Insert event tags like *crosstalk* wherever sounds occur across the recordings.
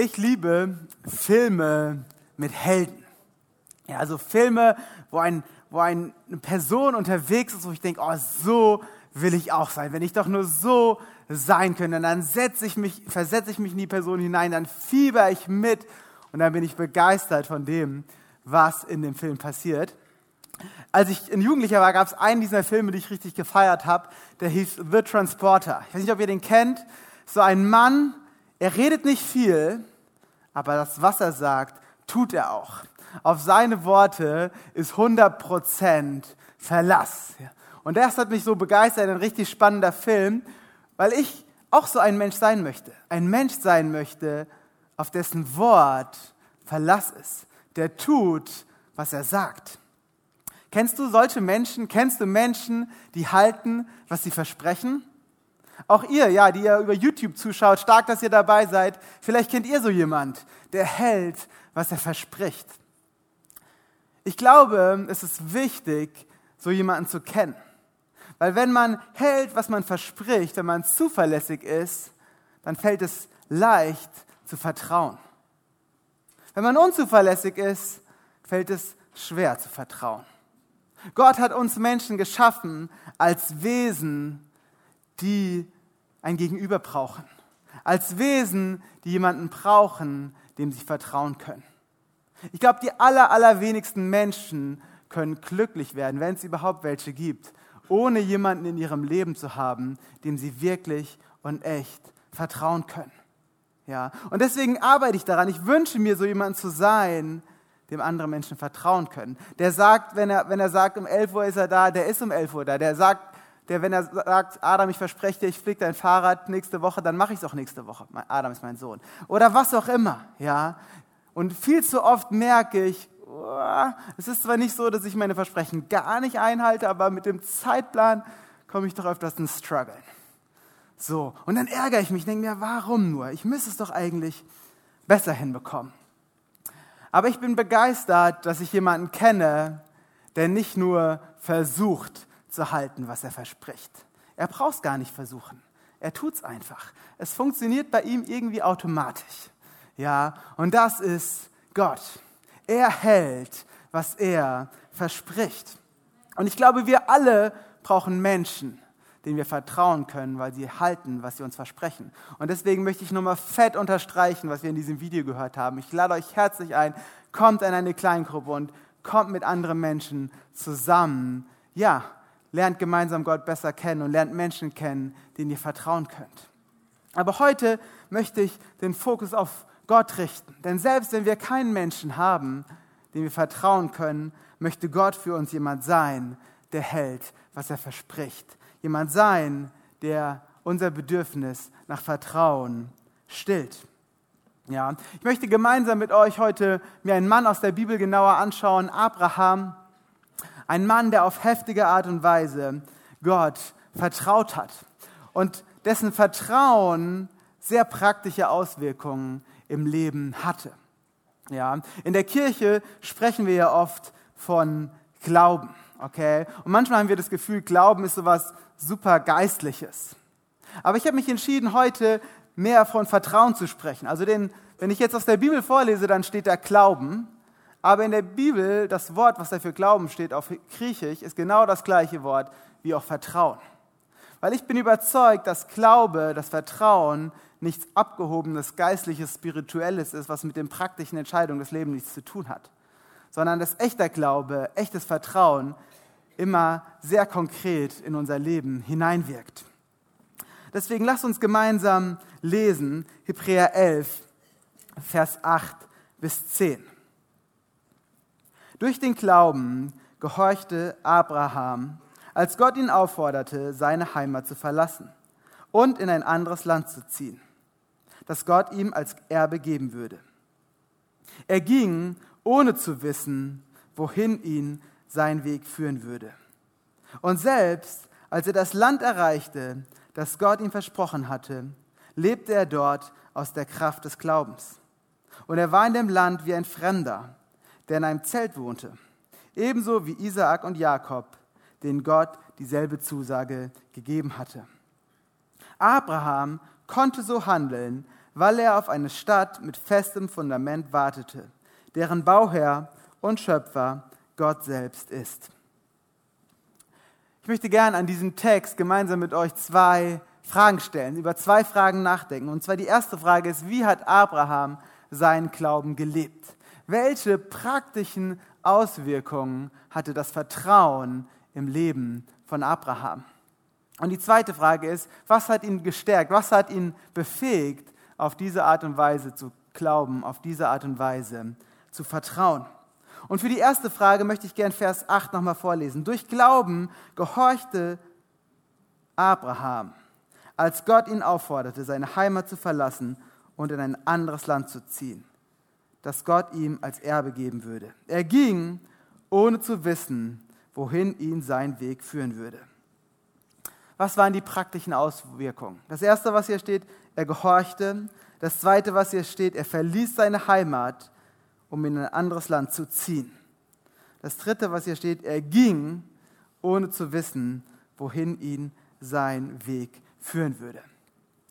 Ich liebe Filme mit Helden. Ja, also Filme, wo, ein, wo eine Person unterwegs ist, wo ich denke, oh, so will ich auch sein. Wenn ich doch nur so sein könnte, dann setze ich mich, versetze ich mich in die Person hinein, dann fieber ich mit und dann bin ich begeistert von dem, was in dem Film passiert. Als ich ein Jugendlicher war, gab es einen dieser Filme, die ich richtig gefeiert habe. Der hieß The Transporter. Ich weiß nicht, ob ihr den kennt. So ein Mann, er redet nicht viel, aber das, was er sagt, tut er auch. Auf seine Worte ist 100% Verlass. Und das hat mich so begeistert, ein richtig spannender Film, weil ich auch so ein Mensch sein möchte. Ein Mensch sein möchte, auf dessen Wort Verlass ist. Der tut, was er sagt. Kennst du solche Menschen? Kennst du Menschen, die halten, was sie versprechen? Auch ihr, ja, die ihr über YouTube zuschaut, stark, dass ihr dabei seid. Vielleicht kennt ihr so jemand, der hält, was er verspricht. Ich glaube, es ist wichtig, so jemanden zu kennen. Weil wenn man hält, was man verspricht, wenn man zuverlässig ist, dann fällt es leicht zu vertrauen. Wenn man unzuverlässig ist, fällt es schwer zu vertrauen. Gott hat uns Menschen geschaffen als Wesen, die ein Gegenüber brauchen. Als Wesen, die jemanden brauchen, dem sie vertrauen können. Ich glaube, die aller, allerwenigsten Menschen können glücklich werden, wenn es überhaupt welche gibt, ohne jemanden in ihrem Leben zu haben, dem sie wirklich und echt vertrauen können. Ja, und deswegen arbeite ich daran. Ich wünsche mir, so jemanden zu sein, dem andere Menschen vertrauen können. Der sagt, wenn er, wenn er sagt, um 11 Uhr ist er da, der ist um 11 Uhr da. Der sagt, der, wenn er sagt, Adam, ich verspreche dir, ich fliege dein Fahrrad nächste Woche, dann mache ich es auch nächste Woche. Adam ist mein Sohn. Oder was auch immer, ja. Und viel zu oft merke ich, oh, es ist zwar nicht so, dass ich meine Versprechen gar nicht einhalte, aber mit dem Zeitplan komme ich doch öfters ins Struggle. So, und dann ärgere ich mich, denke mir, warum nur? Ich müsste es doch eigentlich besser hinbekommen. Aber ich bin begeistert, dass ich jemanden kenne, der nicht nur versucht zu halten, was er verspricht. Er braucht es gar nicht versuchen. Er tut es einfach. Es funktioniert bei ihm irgendwie automatisch. Ja, und das ist Gott. Er hält, was er verspricht. Und ich glaube, wir alle brauchen Menschen, denen wir vertrauen können, weil sie halten, was sie uns versprechen. Und deswegen möchte ich nochmal fett unterstreichen, was wir in diesem Video gehört haben. Ich lade euch herzlich ein, kommt in eine Kleingruppe und kommt mit anderen Menschen zusammen. Ja, lernt gemeinsam Gott besser kennen und lernt Menschen kennen, denen ihr vertrauen könnt. Aber heute möchte ich den Fokus auf Gott richten. Denn selbst wenn wir keinen Menschen haben, dem wir vertrauen können, möchte Gott für uns jemand sein, der hält, was er verspricht jemand sein, der unser Bedürfnis nach Vertrauen stillt. Ja, ich möchte gemeinsam mit euch heute mir einen Mann aus der Bibel genauer anschauen, Abraham, ein Mann, der auf heftige Art und Weise Gott vertraut hat und dessen Vertrauen sehr praktische Auswirkungen im Leben hatte. Ja, in der Kirche sprechen wir ja oft von Glauben, okay? Und manchmal haben wir das Gefühl, Glauben ist sowas super Geistliches. Aber ich habe mich entschieden, heute mehr von Vertrauen zu sprechen. Also den, wenn ich jetzt aus der Bibel vorlese, dann steht da Glauben. Aber in der Bibel, das Wort, was da für Glauben steht, auf Griechisch, ist genau das gleiche Wort wie auch Vertrauen. Weil ich bin überzeugt, dass Glaube, das Vertrauen nichts Abgehobenes, Geistliches, Spirituelles ist, was mit den praktischen Entscheidungen des Lebens nichts zu tun hat. Sondern dass echter Glaube, echtes Vertrauen immer sehr konkret in unser Leben hineinwirkt. Deswegen lasst uns gemeinsam lesen Hebräer 11, Vers 8 bis 10. Durch den Glauben gehorchte Abraham, als Gott ihn aufforderte, seine Heimat zu verlassen und in ein anderes Land zu ziehen, das Gott ihm als Erbe geben würde. Er ging, ohne zu wissen, wohin ihn sein Weg führen würde. Und selbst als er das Land erreichte, das Gott ihm versprochen hatte, lebte er dort aus der Kraft des Glaubens. Und er war in dem Land wie ein Fremder, der in einem Zelt wohnte, ebenso wie Isaak und Jakob, denen Gott dieselbe Zusage gegeben hatte. Abraham konnte so handeln, weil er auf eine Stadt mit festem Fundament wartete, deren Bauherr und Schöpfer Gott selbst ist. Ich möchte gern an diesem Text gemeinsam mit euch zwei Fragen stellen, über zwei Fragen nachdenken. Und zwar die erste Frage ist, wie hat Abraham seinen Glauben gelebt? Welche praktischen Auswirkungen hatte das Vertrauen im Leben von Abraham? Und die zweite Frage ist, was hat ihn gestärkt, was hat ihn befähigt, auf diese Art und Weise zu glauben, auf diese Art und Weise zu vertrauen? Und für die erste Frage möchte ich gern Vers 8 nochmal vorlesen. Durch Glauben gehorchte Abraham als Gott ihn aufforderte, seine Heimat zu verlassen und in ein anderes Land zu ziehen, das Gott ihm als Erbe geben würde. Er ging, ohne zu wissen, wohin ihn sein Weg führen würde. Was waren die praktischen Auswirkungen? Das erste, was hier steht, er gehorchte. Das zweite, was hier steht, er verließ seine Heimat, um in ein anderes Land zu ziehen. Das dritte, was hier steht, er ging, ohne zu wissen, wohin ihn sein Weg führen würde.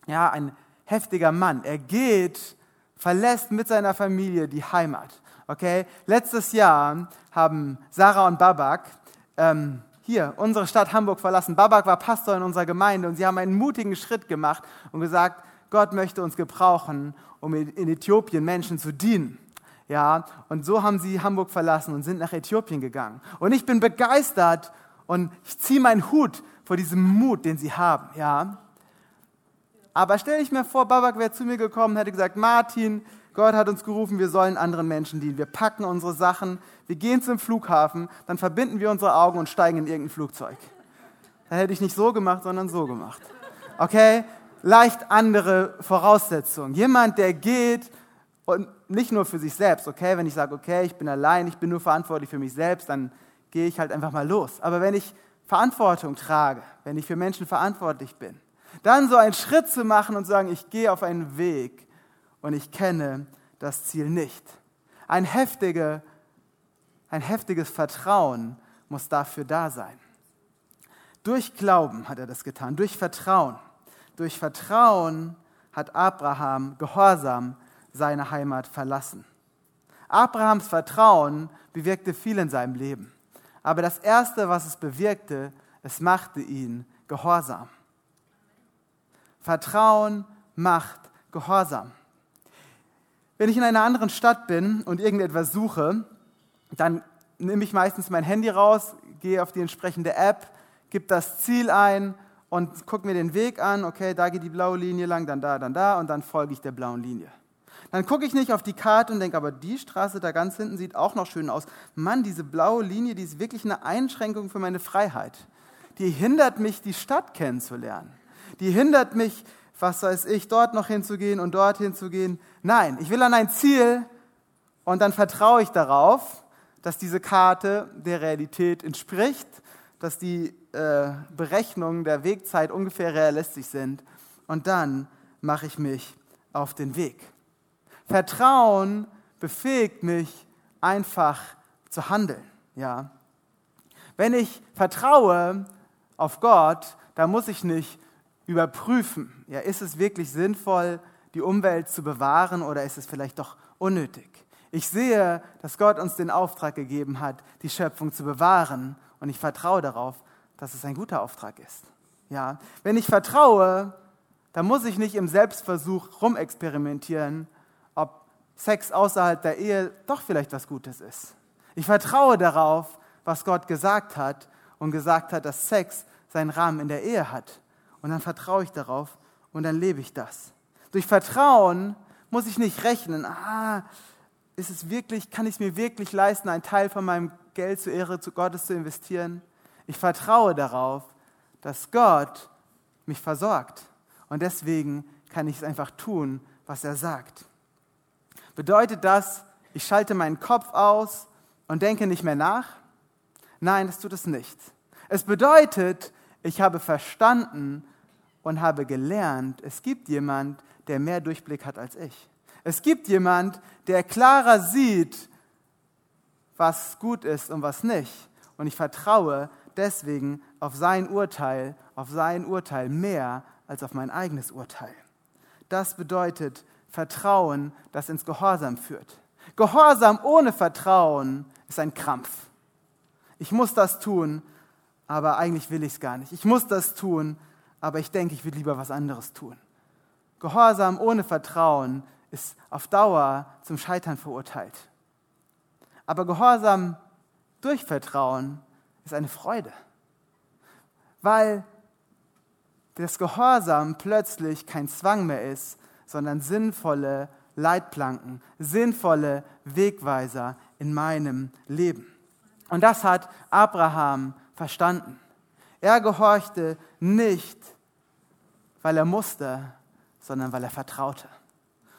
Ja, ein heftiger Mann. Er geht, verlässt mit seiner Familie die Heimat. Okay, letztes Jahr haben Sarah und Babak ähm, hier unsere Stadt Hamburg verlassen. Babak war Pastor in unserer Gemeinde und sie haben einen mutigen Schritt gemacht und gesagt, Gott möchte uns gebrauchen, um in Äthiopien Menschen zu dienen. Ja, und so haben sie Hamburg verlassen und sind nach Äthiopien gegangen. Und ich bin begeistert und ich ziehe meinen Hut vor diesem Mut, den sie haben. Ja, aber stelle ich mir vor, Babak wäre zu mir gekommen hätte gesagt, Martin, Gott hat uns gerufen, wir sollen anderen Menschen dienen. Wir packen unsere Sachen, wir gehen zum Flughafen, dann verbinden wir unsere Augen und steigen in irgendein Flugzeug. Dann hätte ich nicht so gemacht, sondern so gemacht. Okay? Leicht andere Voraussetzungen. Jemand, der geht und nicht nur für sich selbst, okay? Wenn ich sage, okay, ich bin allein, ich bin nur verantwortlich für mich selbst, dann gehe ich halt einfach mal los. Aber wenn ich Verantwortung trage, wenn ich für Menschen verantwortlich bin, dann so einen Schritt zu machen und sagen, ich gehe auf einen Weg und ich kenne das Ziel nicht. Ein, heftige, ein heftiges Vertrauen muss dafür da sein. Durch Glauben hat er das getan, durch Vertrauen. Durch Vertrauen hat Abraham gehorsam seine Heimat verlassen. Abrahams Vertrauen bewirkte viel in seinem Leben. Aber das Erste, was es bewirkte, es machte ihn gehorsam. Vertrauen macht Gehorsam. Wenn ich in einer anderen Stadt bin und irgendetwas suche, dann nehme ich meistens mein Handy raus, gehe auf die entsprechende App, gebe das Ziel ein und gucke mir den Weg an. Okay, da geht die blaue Linie lang, dann da, dann da und dann folge ich der blauen Linie. Dann gucke ich nicht auf die Karte und denke, aber die Straße da ganz hinten sieht auch noch schön aus. Mann, diese blaue Linie, die ist wirklich eine Einschränkung für meine Freiheit. Die hindert mich, die Stadt kennenzulernen die hindert mich, was weiß ich, dort noch hinzugehen und dort hinzugehen. Nein, ich will an ein Ziel und dann vertraue ich darauf, dass diese Karte der Realität entspricht, dass die äh, Berechnungen der Wegzeit ungefähr realistisch sind und dann mache ich mich auf den Weg. Vertrauen befähigt mich einfach zu handeln. Ja. Wenn ich vertraue auf Gott, dann muss ich nicht überprüfen, ja, ist es wirklich sinnvoll, die Umwelt zu bewahren oder ist es vielleicht doch unnötig? Ich sehe, dass Gott uns den Auftrag gegeben hat, die Schöpfung zu bewahren und ich vertraue darauf, dass es ein guter Auftrag ist. Ja, wenn ich vertraue, dann muss ich nicht im Selbstversuch rumexperimentieren, ob Sex außerhalb der Ehe doch vielleicht was Gutes ist. Ich vertraue darauf, was Gott gesagt hat und gesagt hat, dass Sex seinen Rahmen in der Ehe hat und dann vertraue ich darauf und dann lebe ich das. Durch Vertrauen muss ich nicht rechnen, ah, ist es wirklich, kann ich es mir wirklich leisten, einen Teil von meinem Geld zur Ehre zu Gottes zu investieren? Ich vertraue darauf, dass Gott mich versorgt. Und deswegen kann ich es einfach tun, was er sagt. Bedeutet das, ich schalte meinen Kopf aus und denke nicht mehr nach? Nein, das tut es nicht. Es bedeutet, ich habe verstanden und habe gelernt, es gibt jemand, der mehr Durchblick hat als ich. Es gibt jemand, der klarer sieht, was gut ist und was nicht. Und ich vertraue deswegen auf sein Urteil, auf sein Urteil mehr als auf mein eigenes Urteil. das bedeutet Vertrauen, das ins Gehorsam führt. Gehorsam ohne Vertrauen ist ein Krampf. Ich muss das tun, aber eigentlich will ich es gar nicht. Ich muss das tun, aber ich denke, ich will lieber was anderes tun. Gehorsam ohne Vertrauen ist auf Dauer zum Scheitern verurteilt. Aber Gehorsam durch Vertrauen ist eine Freude, weil das Gehorsam plötzlich kein Zwang mehr ist, sondern sinnvolle Leitplanken, sinnvolle Wegweiser in meinem Leben. Und das hat Abraham verstanden. Er gehorchte nicht, weil er musste, sondern weil er vertraute.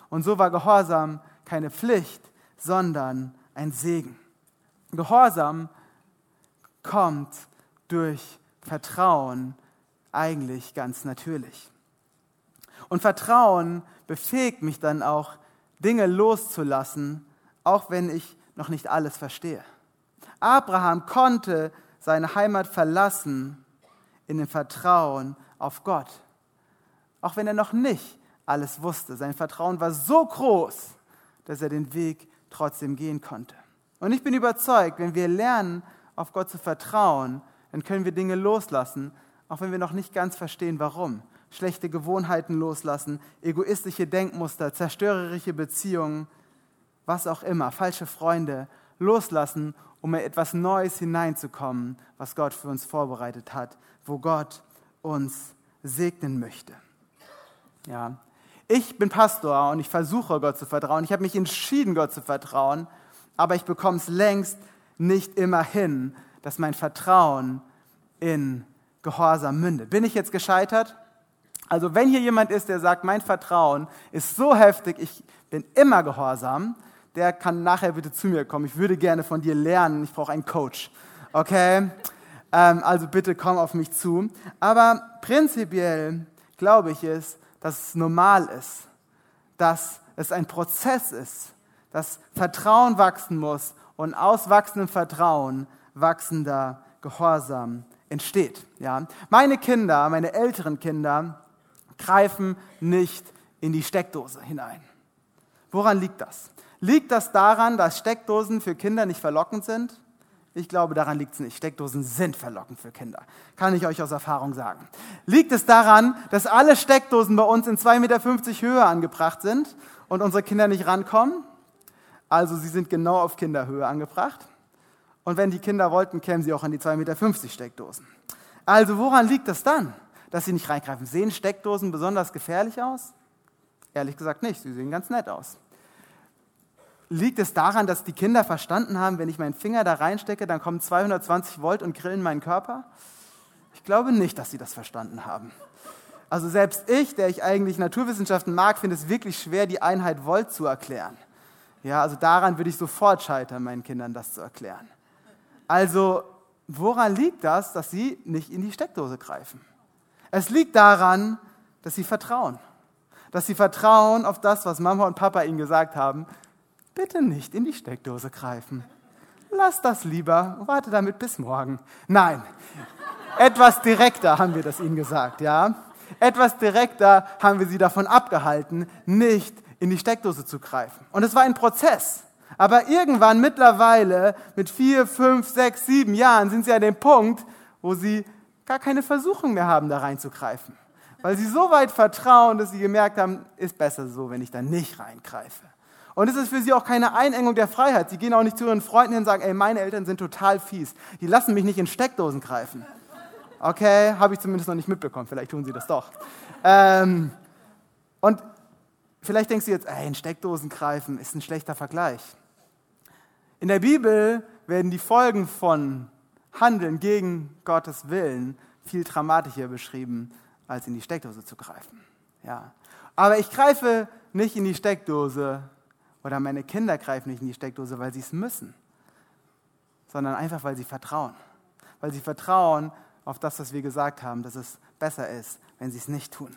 Und so war Gehorsam keine Pflicht, sondern ein Segen. Gehorsam kommt durch Vertrauen eigentlich ganz natürlich. Und Vertrauen befähigt mich dann auch, Dinge loszulassen, auch wenn ich noch nicht alles verstehe. Abraham konnte seine Heimat verlassen in dem Vertrauen auf Gott, auch wenn er noch nicht alles wusste. Sein Vertrauen war so groß, dass er den Weg trotzdem gehen konnte. Und ich bin überzeugt, wenn wir lernen, auf Gott zu vertrauen, dann können wir Dinge loslassen, auch wenn wir noch nicht ganz verstehen, warum. Schlechte Gewohnheiten loslassen, egoistische Denkmuster, zerstörerische Beziehungen, was auch immer, falsche Freunde loslassen, um in etwas Neues hineinzukommen, was Gott für uns vorbereitet hat, wo Gott uns segnen möchte. Ja. Ich bin Pastor und ich versuche Gott zu vertrauen. Ich habe mich entschieden, Gott zu vertrauen, aber ich bekomme es längst nicht immer hin, dass mein Vertrauen in Gehorsam mündet. Bin ich jetzt gescheitert? Also wenn hier jemand ist, der sagt, mein Vertrauen ist so heftig, ich bin immer gehorsam, der kann nachher bitte zu mir kommen. Ich würde gerne von dir lernen. Ich brauche einen Coach. Okay? Ähm, also bitte komm auf mich zu. Aber prinzipiell glaube ich es, dass es normal ist, dass es ein Prozess ist, dass Vertrauen wachsen muss und aus wachsendem Vertrauen wachsender Gehorsam entsteht. Ja? Meine Kinder, meine älteren Kinder, greifen nicht in die Steckdose hinein. Woran liegt das? Liegt das daran, dass Steckdosen für Kinder nicht verlockend sind? Ich glaube, daran liegt es nicht. Steckdosen sind verlockend für Kinder. Kann ich euch aus Erfahrung sagen. Liegt es daran, dass alle Steckdosen bei uns in 2,50 Meter Höhe angebracht sind und unsere Kinder nicht rankommen? Also sie sind genau auf Kinderhöhe angebracht. Und wenn die Kinder wollten, kämen sie auch an die 2,50 Meter Steckdosen. Also woran liegt das dann, dass sie nicht reingreifen? Sehen Steckdosen besonders gefährlich aus? Ehrlich gesagt nicht, sie sehen ganz nett aus. Liegt es daran, dass die Kinder verstanden haben, wenn ich meinen Finger da reinstecke, dann kommen 220 Volt und grillen meinen Körper? Ich glaube nicht, dass sie das verstanden haben. Also selbst ich, der ich eigentlich Naturwissenschaften mag, finde es wirklich schwer, die Einheit Volt zu erklären. Ja, also daran würde ich sofort scheitern, meinen Kindern das zu erklären. Also, woran liegt das, dass sie nicht in die Steckdose greifen? Es liegt daran, dass sie vertrauen. Dass sie vertrauen auf das, was Mama und Papa ihnen gesagt haben. Bitte nicht in die Steckdose greifen. Lass das lieber, warte damit bis morgen. Nein, etwas direkter haben wir das ihnen gesagt, ja? Etwas direkter haben wir sie davon abgehalten, nicht in die Steckdose zu greifen. Und es war ein Prozess. Aber irgendwann mittlerweile mit vier, fünf, sechs, sieben Jahren sind sie an dem Punkt, wo sie gar keine Versuchung mehr haben, da reinzugreifen. Weil sie so weit vertrauen, dass sie gemerkt haben, ist besser so, wenn ich da nicht reingreife. Und es ist für sie auch keine Einengung der Freiheit. Sie gehen auch nicht zu ihren Freunden hin und sagen, ey, meine Eltern sind total fies. Die lassen mich nicht in Steckdosen greifen. Okay, habe ich zumindest noch nicht mitbekommen. Vielleicht tun sie das doch. Ähm, und Vielleicht denkst du jetzt, ey, in Steckdosen greifen ist ein schlechter Vergleich. In der Bibel werden die Folgen von Handeln gegen Gottes Willen viel dramatischer beschrieben, als in die Steckdose zu greifen. Ja. Aber ich greife nicht in die Steckdose oder meine Kinder greifen nicht in die Steckdose, weil sie es müssen, sondern einfach, weil sie vertrauen. Weil sie vertrauen auf das, was wir gesagt haben, dass es besser ist, wenn sie es nicht tun.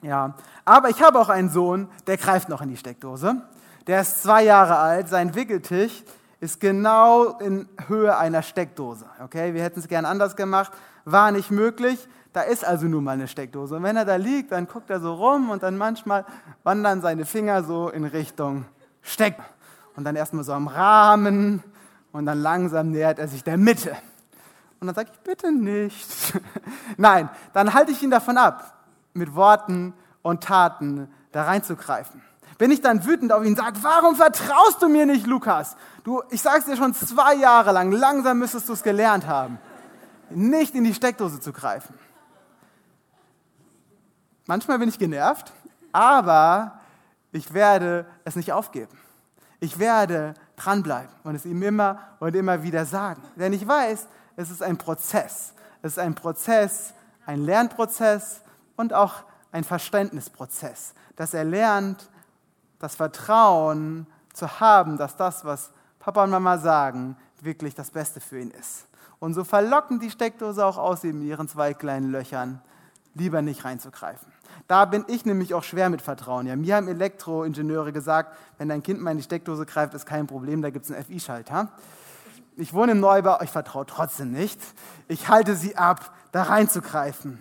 Ja, aber ich habe auch einen Sohn, der greift noch in die Steckdose. Der ist zwei Jahre alt, sein Wickeltisch ist genau in Höhe einer Steckdose. Okay, wir hätten es gern anders gemacht, war nicht möglich. Da ist also nun mal eine Steckdose. Und wenn er da liegt, dann guckt er so rum und dann manchmal wandern seine Finger so in Richtung Steck. Und dann erstmal so am Rahmen und dann langsam nähert er sich der Mitte. Und dann sage ich, bitte nicht. *laughs* Nein, dann halte ich ihn davon ab, mit Worten und Taten da reinzugreifen. Wenn ich dann wütend auf ihn sage, warum vertraust du mir nicht, Lukas? Du, ich sage es dir schon zwei Jahre lang, langsam müsstest du es gelernt haben, nicht in die Steckdose zu greifen. Manchmal bin ich genervt, aber ich werde es nicht aufgeben. Ich werde dranbleiben und es ihm immer und immer wieder sagen. Denn ich weiß, es ist ein Prozess. Es ist ein Prozess, ein Lernprozess und auch ein Verständnisprozess, dass er lernt, das Vertrauen zu haben, dass das, was Papa und Mama sagen, wirklich das Beste für ihn ist. Und so verlocken die Steckdose auch aus in ihren zwei kleinen Löchern, lieber nicht reinzugreifen. Da bin ich nämlich auch schwer mit Vertrauen. Ja, mir haben Elektroingenieure gesagt, wenn dein Kind mal in die Steckdose greift, ist kein Problem, da gibt es einen FI-Schalter. Ich wohne im Neubau, ich vertraue trotzdem nicht. Ich halte sie ab, da reinzugreifen.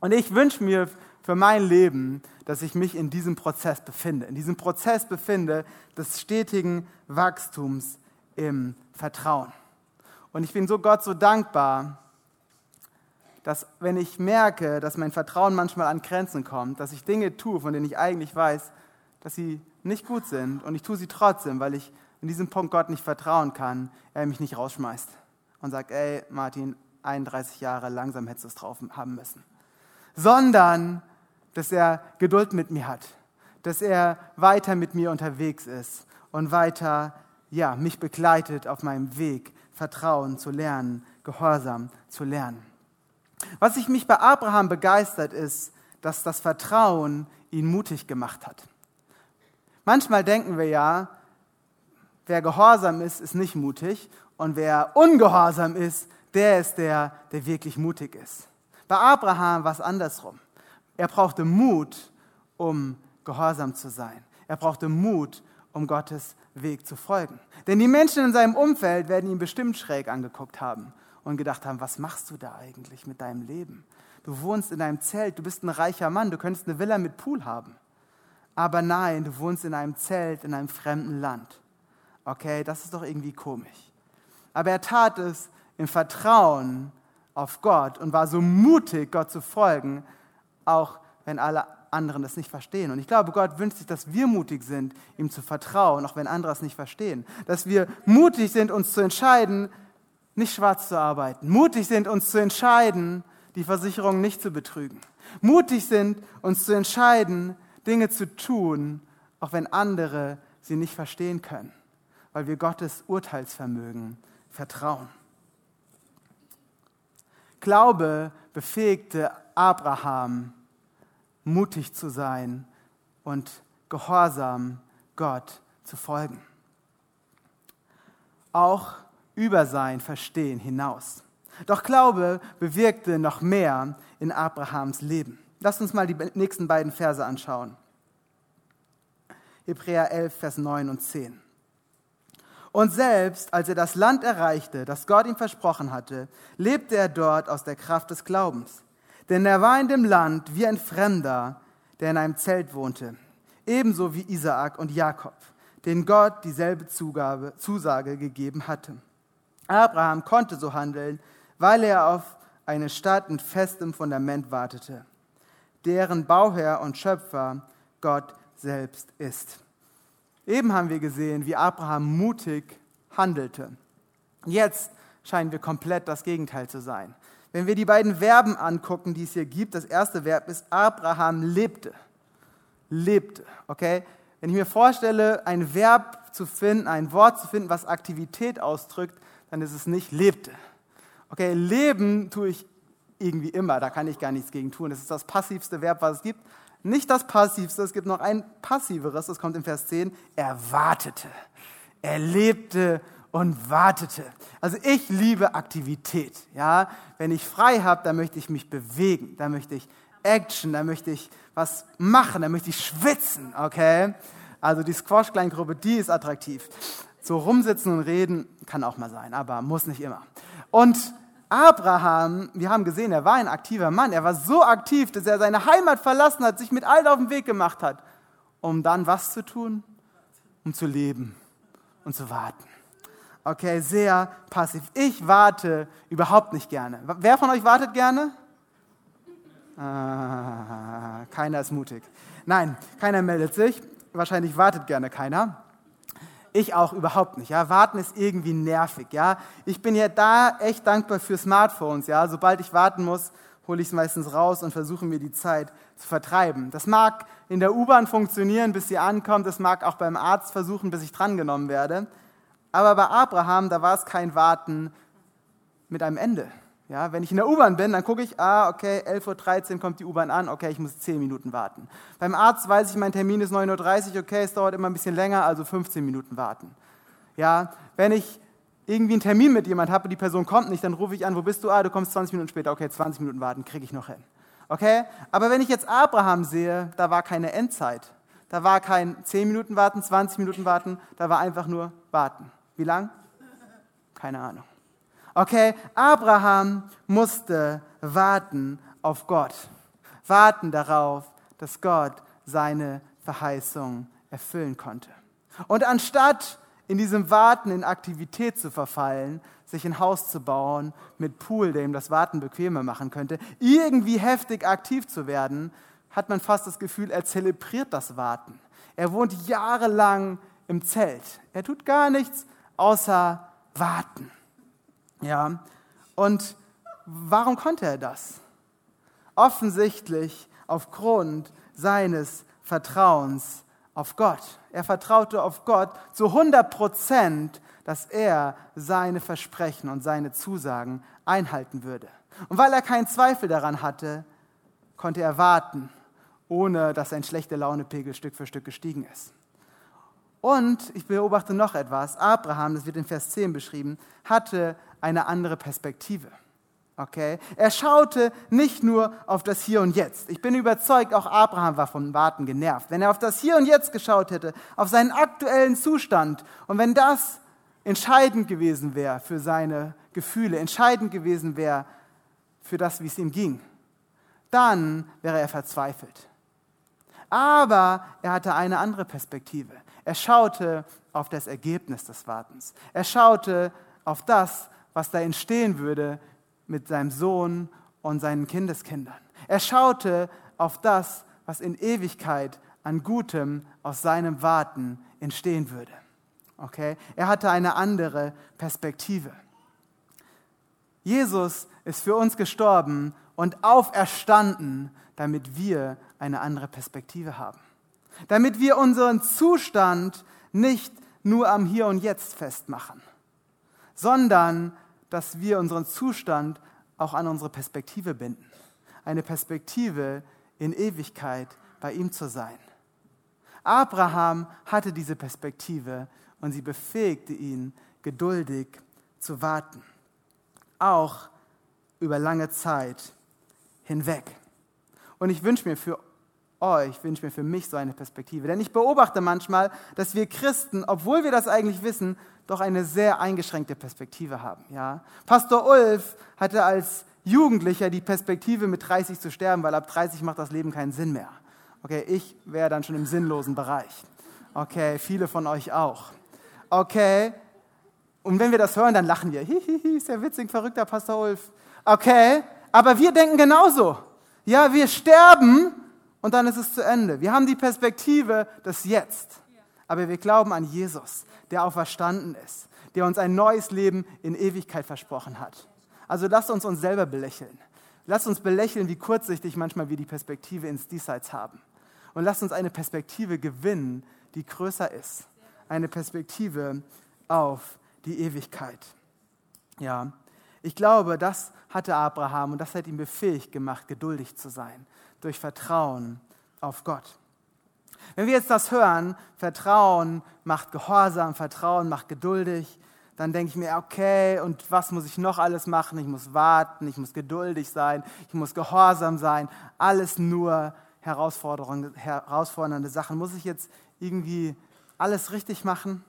Und ich wünsche mir für mein Leben, dass ich mich in diesem Prozess befinde, in diesem Prozess befinde des stetigen Wachstums im Vertrauen. Und ich bin so Gott so dankbar, dass wenn ich merke, dass mein Vertrauen manchmal an Grenzen kommt, dass ich Dinge tue, von denen ich eigentlich weiß, dass sie nicht gut sind und ich tue sie trotzdem, weil ich in diesem Punkt Gott nicht vertrauen kann, er mich nicht rausschmeißt und sagt, ey Martin, 31 Jahre langsam hättest du es drauf haben müssen. Sondern, dass er Geduld mit mir hat, dass er weiter mit mir unterwegs ist und weiter ja, mich begleitet auf meinem Weg, Vertrauen zu lernen, Gehorsam zu lernen. Was sich mich bei Abraham begeistert, ist, dass das Vertrauen ihn mutig gemacht hat. Manchmal denken wir ja, wer gehorsam ist, ist nicht mutig und wer ungehorsam ist, der ist der, der wirklich mutig ist. Bei Abraham war es andersrum. Er brauchte Mut, um gehorsam zu sein. Er brauchte Mut, um Gottes Weg zu folgen. Denn die Menschen in seinem Umfeld werden ihn bestimmt schräg angeguckt haben und gedacht haben, was machst du da eigentlich mit deinem Leben? Du wohnst in einem Zelt, du bist ein reicher Mann, du könntest eine Villa mit Pool haben. Aber nein, du wohnst in einem Zelt in einem fremden Land. Okay, das ist doch irgendwie komisch. Aber er tat es im Vertrauen auf Gott und war so mutig, Gott zu folgen, auch wenn alle anderen das nicht verstehen. Und ich glaube, Gott wünscht sich, dass wir mutig sind, ihm zu vertrauen, auch wenn andere es nicht verstehen. Dass wir mutig sind, uns zu entscheiden, nicht schwarz zu arbeiten. Mutig sind, uns zu entscheiden, die Versicherung nicht zu betrügen. Mutig sind, uns zu entscheiden, Dinge zu tun, auch wenn andere sie nicht verstehen können, weil wir Gottes Urteilsvermögen vertrauen. Glaube befähigte Abraham, mutig zu sein und gehorsam Gott zu folgen. Auch über sein Verstehen hinaus. Doch Glaube bewirkte noch mehr in Abrahams Leben. Lasst uns mal die nächsten beiden Verse anschauen. Hebräer 11, Vers 9 und 10. Und selbst als er das Land erreichte, das Gott ihm versprochen hatte, lebte er dort aus der Kraft des Glaubens. Denn er war in dem Land wie ein Fremder, der in einem Zelt wohnte, ebenso wie Isaak und Jakob, denen Gott dieselbe Zugabe, Zusage gegeben hatte. Abraham konnte so handeln, weil er auf eine Stadt mit festem Fundament wartete, deren Bauherr und Schöpfer Gott selbst ist. Eben haben wir gesehen, wie Abraham mutig handelte. Jetzt scheinen wir komplett das Gegenteil zu sein. Wenn wir die beiden Verben angucken, die es hier gibt, das erste Verb ist Abraham lebte. Lebte, okay? Wenn ich mir vorstelle, ein Verb zu finden, ein Wort zu finden, was Aktivität ausdrückt, dann ist es nicht lebte. Okay, leben tue ich irgendwie immer, da kann ich gar nichts gegen tun. Das ist das passivste Verb, was es gibt. Nicht das passivste, es gibt noch ein passiveres, das kommt im Vers 10. Er wartete. Er lebte und wartete. Also ich liebe Aktivität. Ja? Wenn ich frei habe, dann möchte ich mich bewegen, dann möchte ich Action, dann möchte ich was machen, dann möchte ich schwitzen. Okay? Also die Squash-Kleingruppe, die ist attraktiv. So rumsitzen und reden kann auch mal sein, aber muss nicht immer. Und Abraham, wir haben gesehen, er war ein aktiver Mann. Er war so aktiv, dass er seine Heimat verlassen hat, sich mit all auf den Weg gemacht hat, um dann was zu tun? Um zu leben und zu warten. Okay, sehr passiv. Ich warte überhaupt nicht gerne. Wer von euch wartet gerne? Ah, keiner ist mutig. Nein, keiner meldet sich. Wahrscheinlich wartet gerne keiner. Ich auch überhaupt nicht. Ja, warten ist irgendwie nervig. Ja, ich bin ja da echt dankbar für Smartphones. Ja, sobald ich warten muss, hole ich es meistens raus und versuche mir die Zeit zu vertreiben. Das mag in der U-Bahn funktionieren, bis sie ankommt. Das mag auch beim Arzt versuchen, bis ich drangenommen werde. Aber bei Abraham, da war es kein Warten mit einem Ende. Ja, wenn ich in der U-Bahn bin, dann gucke ich, ah, okay, 11.13 Uhr kommt die U-Bahn an, okay, ich muss 10 Minuten warten. Beim Arzt weiß ich, mein Termin ist 9.30 Uhr, okay, es dauert immer ein bisschen länger, also 15 Minuten warten. Ja, wenn ich irgendwie einen Termin mit jemand habe und die Person kommt nicht, dann rufe ich an, wo bist du? Ah, du kommst 20 Minuten später, okay, 20 Minuten warten, kriege ich noch hin. Okay? Aber wenn ich jetzt Abraham sehe, da war keine Endzeit. Da war kein 10 Minuten warten, 20 Minuten warten, da war einfach nur warten. Wie lang? Keine Ahnung. Okay, Abraham musste warten auf Gott, warten darauf, dass Gott seine Verheißung erfüllen konnte. Und anstatt in diesem Warten in Aktivität zu verfallen, sich ein Haus zu bauen mit Pool, der ihm das Warten bequemer machen könnte, irgendwie heftig aktiv zu werden, hat man fast das Gefühl, er zelebriert das Warten. Er wohnt jahrelang im Zelt. Er tut gar nichts außer warten. Ja, und warum konnte er das? Offensichtlich aufgrund seines Vertrauens auf Gott. Er vertraute auf Gott zu 100 Prozent, dass er seine Versprechen und seine Zusagen einhalten würde. Und weil er keinen Zweifel daran hatte, konnte er warten, ohne dass sein schlechter Launepegel Stück für Stück gestiegen ist. Und ich beobachte noch etwas. Abraham, das wird in Vers 10 beschrieben, hatte eine andere Perspektive. Okay? Er schaute nicht nur auf das Hier und Jetzt. Ich bin überzeugt, auch Abraham war vom Warten genervt. Wenn er auf das Hier und Jetzt geschaut hätte, auf seinen aktuellen Zustand und wenn das entscheidend gewesen wäre für seine Gefühle, entscheidend gewesen wäre für das, wie es ihm ging, dann wäre er verzweifelt. Aber er hatte eine andere Perspektive. Er schaute auf das Ergebnis des Wartens. Er schaute auf das, was da entstehen würde mit seinem Sohn und seinen Kindeskindern. Er schaute auf das, was in Ewigkeit an Gutem aus seinem Warten entstehen würde. Okay? Er hatte eine andere Perspektive. Jesus ist für uns gestorben und auferstanden, damit wir eine andere Perspektive haben. Damit wir unseren Zustand nicht nur am Hier und Jetzt festmachen, sondern dass wir unseren Zustand auch an unsere Perspektive binden. Eine Perspektive in Ewigkeit bei ihm zu sein. Abraham hatte diese Perspektive und sie befähigte ihn, geduldig zu warten. Auch über lange Zeit hinweg. Und ich wünsche mir für euch, wünsche mir für mich so eine Perspektive. Denn ich beobachte manchmal, dass wir Christen, obwohl wir das eigentlich wissen, doch eine sehr eingeschränkte Perspektive haben. Ja? Pastor Ulf hatte als Jugendlicher die Perspektive, mit 30 zu sterben, weil ab 30 macht das Leben keinen Sinn mehr. Okay, ich wäre dann schon im sinnlosen Bereich. Okay, viele von euch auch. Okay, und wenn wir das hören, dann lachen wir. Hihihi, ist ja witzig, verrückter Pastor Ulf. Okay, aber wir denken genauso. Ja, wir sterben und dann ist es zu Ende. Wir haben die Perspektive des Jetzt. Aber wir glauben an Jesus, der auferstanden ist, der uns ein neues Leben in Ewigkeit versprochen hat. Also lasst uns uns selber belächeln. Lasst uns belächeln, wie kurzsichtig manchmal wir die Perspektive ins Diesseits haben. Und lasst uns eine Perspektive gewinnen, die größer ist. Eine Perspektive auf die Ewigkeit. Ja, ich glaube, das hatte Abraham und das hat ihn befähigt gemacht, geduldig zu sein, durch Vertrauen auf Gott. Wenn wir jetzt das hören, Vertrauen macht Gehorsam, Vertrauen macht geduldig, dann denke ich mir, okay, und was muss ich noch alles machen? Ich muss warten, ich muss geduldig sein, ich muss gehorsam sein, alles nur herausfordernde Sachen. Muss ich jetzt irgendwie alles richtig machen?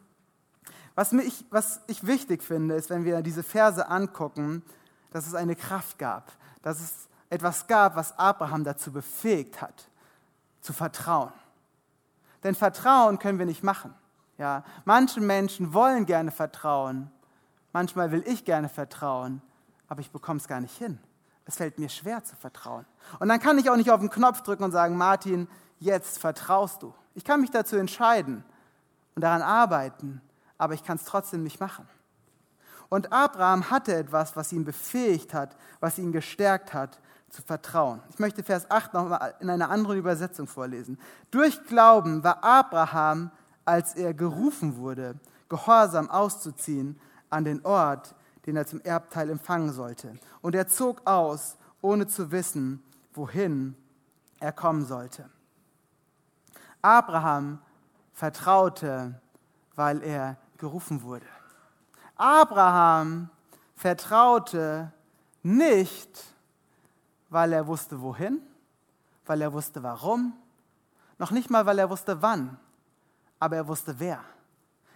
Was, mich, was ich wichtig finde, ist, wenn wir diese Verse angucken, dass es eine Kraft gab, dass es etwas gab, was Abraham dazu befähigt hat, zu vertrauen. Denn Vertrauen können wir nicht machen. Ja, manche Menschen wollen gerne vertrauen. Manchmal will ich gerne vertrauen, aber ich bekomme es gar nicht hin. Es fällt mir schwer zu vertrauen. Und dann kann ich auch nicht auf den Knopf drücken und sagen, Martin, jetzt vertraust du. Ich kann mich dazu entscheiden und daran arbeiten, aber ich kann es trotzdem nicht machen. Und Abraham hatte etwas, was ihn befähigt hat, was ihn gestärkt hat, zu vertrauen. Ich möchte Vers 8 noch mal in einer anderen Übersetzung vorlesen. Durch Glauben war Abraham, als er gerufen wurde, gehorsam auszuziehen an den Ort, den er zum Erbteil empfangen sollte. Und er zog aus, ohne zu wissen, wohin er kommen sollte. Abraham vertraute, weil er gerufen wurde. Abraham vertraute nicht, weil er wusste wohin, weil er wusste warum, noch nicht mal, weil er wusste wann, aber er wusste wer.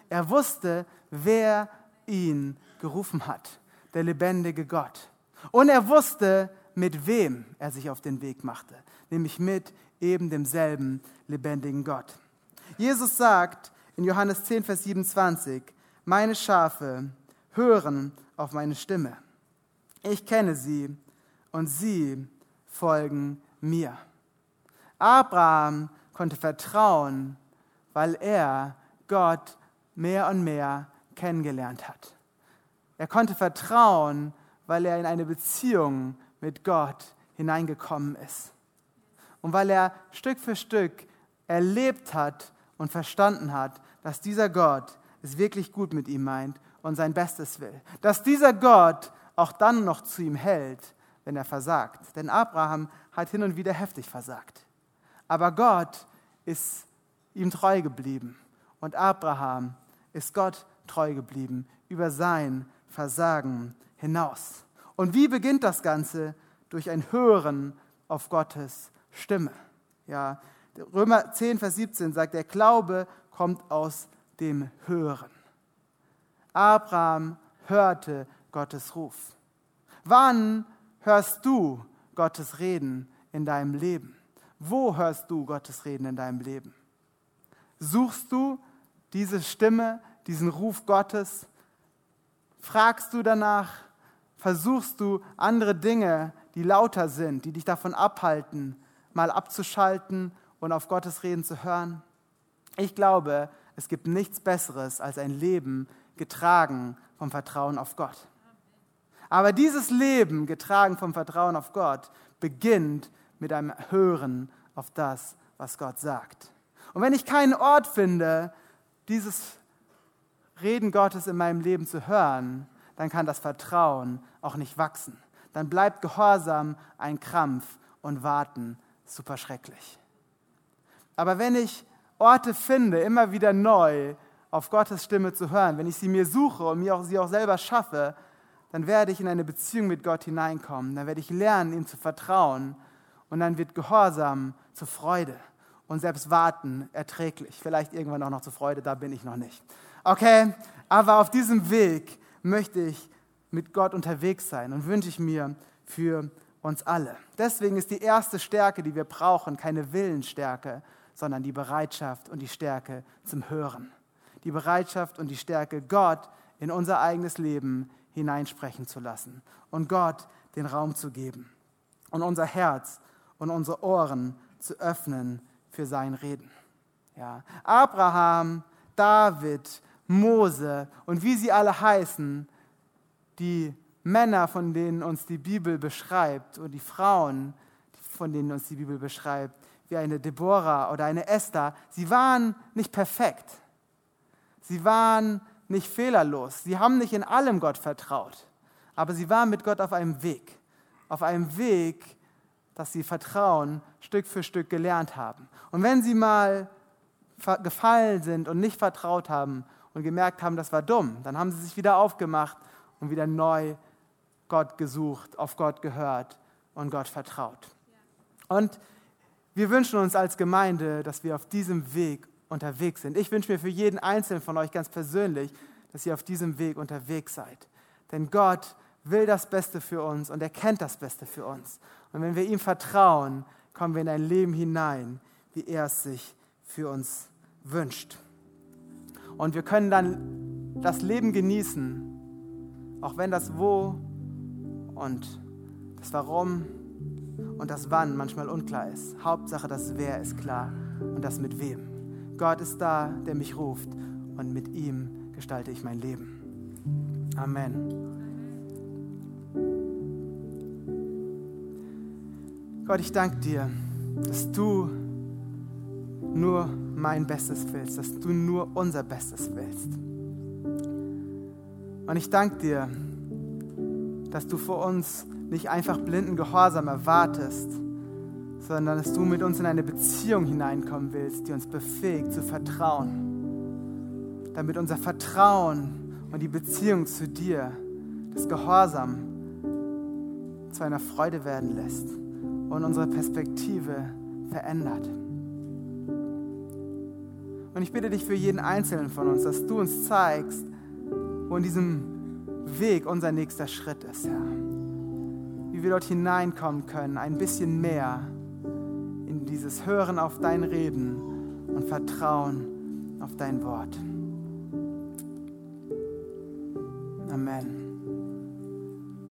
Er wusste, wer ihn gerufen hat, der lebendige Gott. Und er wusste, mit wem er sich auf den Weg machte, nämlich mit eben demselben lebendigen Gott. Jesus sagt in Johannes 10, Vers 27, meine Schafe hören auf meine Stimme. Ich kenne sie und sie folgen mir. Abraham konnte vertrauen, weil er Gott mehr und mehr kennengelernt hat. Er konnte vertrauen, weil er in eine Beziehung mit Gott hineingekommen ist. Und weil er Stück für Stück erlebt hat und verstanden hat, dass dieser Gott es wirklich gut mit ihm meint und sein Bestes will. Dass dieser Gott auch dann noch zu ihm hält, wenn er versagt. Denn Abraham hat hin und wieder heftig versagt. Aber Gott ist ihm treu geblieben. Und Abraham ist Gott treu geblieben über sein Versagen hinaus. Und wie beginnt das Ganze? Durch ein Hören auf Gottes Stimme. Ja, Römer 10, Vers 17 sagt, der Glaube kommt aus dem Hören. Abraham hörte Gottes Ruf. Wann hörst du Gottes Reden in deinem Leben? Wo hörst du Gottes Reden in deinem Leben? Suchst du diese Stimme, diesen Ruf Gottes? Fragst du danach? Versuchst du andere Dinge, die lauter sind, die dich davon abhalten, mal abzuschalten und auf Gottes Reden zu hören? Ich glaube, es gibt nichts Besseres als ein Leben getragen vom Vertrauen auf Gott. Aber dieses Leben, getragen vom Vertrauen auf Gott, beginnt mit einem Hören auf das, was Gott sagt. Und wenn ich keinen Ort finde, dieses Reden Gottes in meinem Leben zu hören, dann kann das Vertrauen auch nicht wachsen. Dann bleibt Gehorsam ein Krampf und Warten super schrecklich. Aber wenn ich Orte finde, immer wieder neu auf Gottes Stimme zu hören, wenn ich sie mir suche und mir auch, sie auch selber schaffe, dann werde ich in eine Beziehung mit Gott hineinkommen. Dann werde ich lernen, ihm zu vertrauen. Und dann wird Gehorsam zur Freude und selbst Warten erträglich. Vielleicht irgendwann auch noch zur Freude, da bin ich noch nicht. Okay, aber auf diesem Weg möchte ich mit Gott unterwegs sein und wünsche ich mir für uns alle. Deswegen ist die erste Stärke, die wir brauchen, keine Willensstärke, sondern die Bereitschaft und die Stärke zum Hören. Die Bereitschaft und die Stärke, Gott in unser eigenes Leben hineinsprechen zu lassen und Gott den Raum zu geben und unser Herz und unsere Ohren zu öffnen für sein Reden. Ja. Abraham, David, Mose und wie sie alle heißen, die Männer, von denen uns die Bibel beschreibt und die Frauen, von denen uns die Bibel beschreibt, wie eine Deborah oder eine Esther, sie waren nicht perfekt. Sie waren nicht fehlerlos. Sie haben nicht in allem Gott vertraut. Aber sie waren mit Gott auf einem Weg. Auf einem Weg, dass sie Vertrauen Stück für Stück gelernt haben. Und wenn sie mal gefallen sind und nicht vertraut haben und gemerkt haben, das war dumm, dann haben sie sich wieder aufgemacht und wieder neu Gott gesucht, auf Gott gehört und Gott vertraut. Und wir wünschen uns als Gemeinde, dass wir auf diesem Weg unterwegs sind. Ich wünsche mir für jeden Einzelnen von euch ganz persönlich, dass ihr auf diesem Weg unterwegs seid. Denn Gott will das Beste für uns und er kennt das Beste für uns. Und wenn wir ihm vertrauen, kommen wir in ein Leben hinein, wie er es sich für uns wünscht. Und wir können dann das Leben genießen, auch wenn das Wo und das Warum und das Wann manchmal unklar ist. Hauptsache, das Wer ist klar und das mit wem. Gott ist da, der mich ruft und mit ihm gestalte ich mein Leben. Amen. Gott, ich danke dir, dass du nur mein Bestes willst, dass du nur unser Bestes willst. Und ich danke dir, dass du vor uns nicht einfach blinden Gehorsam erwartest, sondern dass du mit uns in eine Beziehung hineinkommen willst, die uns befähigt zu vertrauen, damit unser Vertrauen und die Beziehung zu dir, das Gehorsam, zu einer Freude werden lässt und unsere Perspektive verändert. Und ich bitte dich für jeden Einzelnen von uns, dass du uns zeigst, wo in diesem Weg unser nächster Schritt ist, Herr. Wie wir dort hineinkommen können, ein bisschen mehr dieses Hören auf dein Reden und Vertrauen auf dein Wort. Amen.